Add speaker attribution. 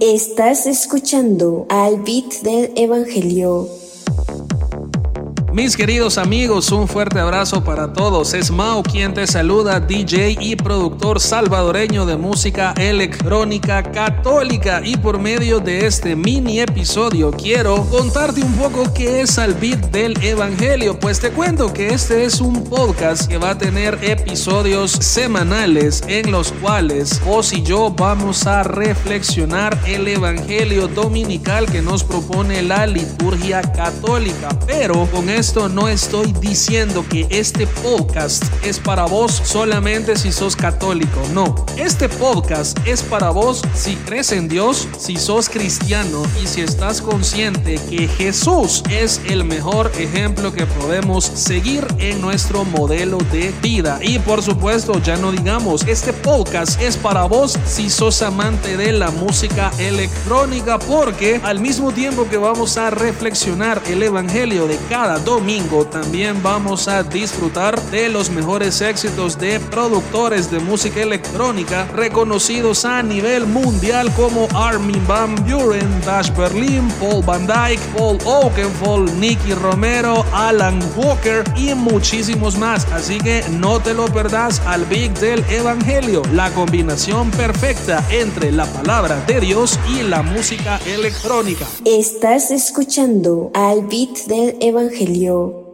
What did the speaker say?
Speaker 1: Estás escuchando al beat del Evangelio.
Speaker 2: Mis queridos amigos, un fuerte abrazo para todos. Es Mao quien te saluda, DJ y productor salvadoreño de música electrónica católica. Y por medio de este mini episodio quiero contarte un poco qué es al beat del Evangelio. Pues te cuento que este es un podcast que va a tener episodios semanales en los cuales vos y yo vamos a reflexionar el Evangelio dominical que nos propone la liturgia católica. Pero con esto no estoy diciendo que este podcast es para vos solamente si sos católico. No, este podcast es para vos si crees en Dios, si sos cristiano y si estás consciente que Jesús es el mejor ejemplo que podemos seguir en nuestro modelo de vida. Y por supuesto, ya no digamos, este podcast es para vos si sos amante de la música electrónica porque al mismo tiempo que vamos a reflexionar el evangelio de cada dos domingo también vamos a disfrutar de los mejores éxitos de productores de música electrónica reconocidos a nivel mundial como Armin Van Buren, Dash Berlin, Paul Van Dyke, Paul Oakenfold, Nicky Romero, Alan Walker y muchísimos más. Así que no te lo perdás al Big del Evangelio, la combinación perfecta entre la palabra de Dios y la música electrónica.
Speaker 1: Estás escuchando al Beat del Evangelio. 有。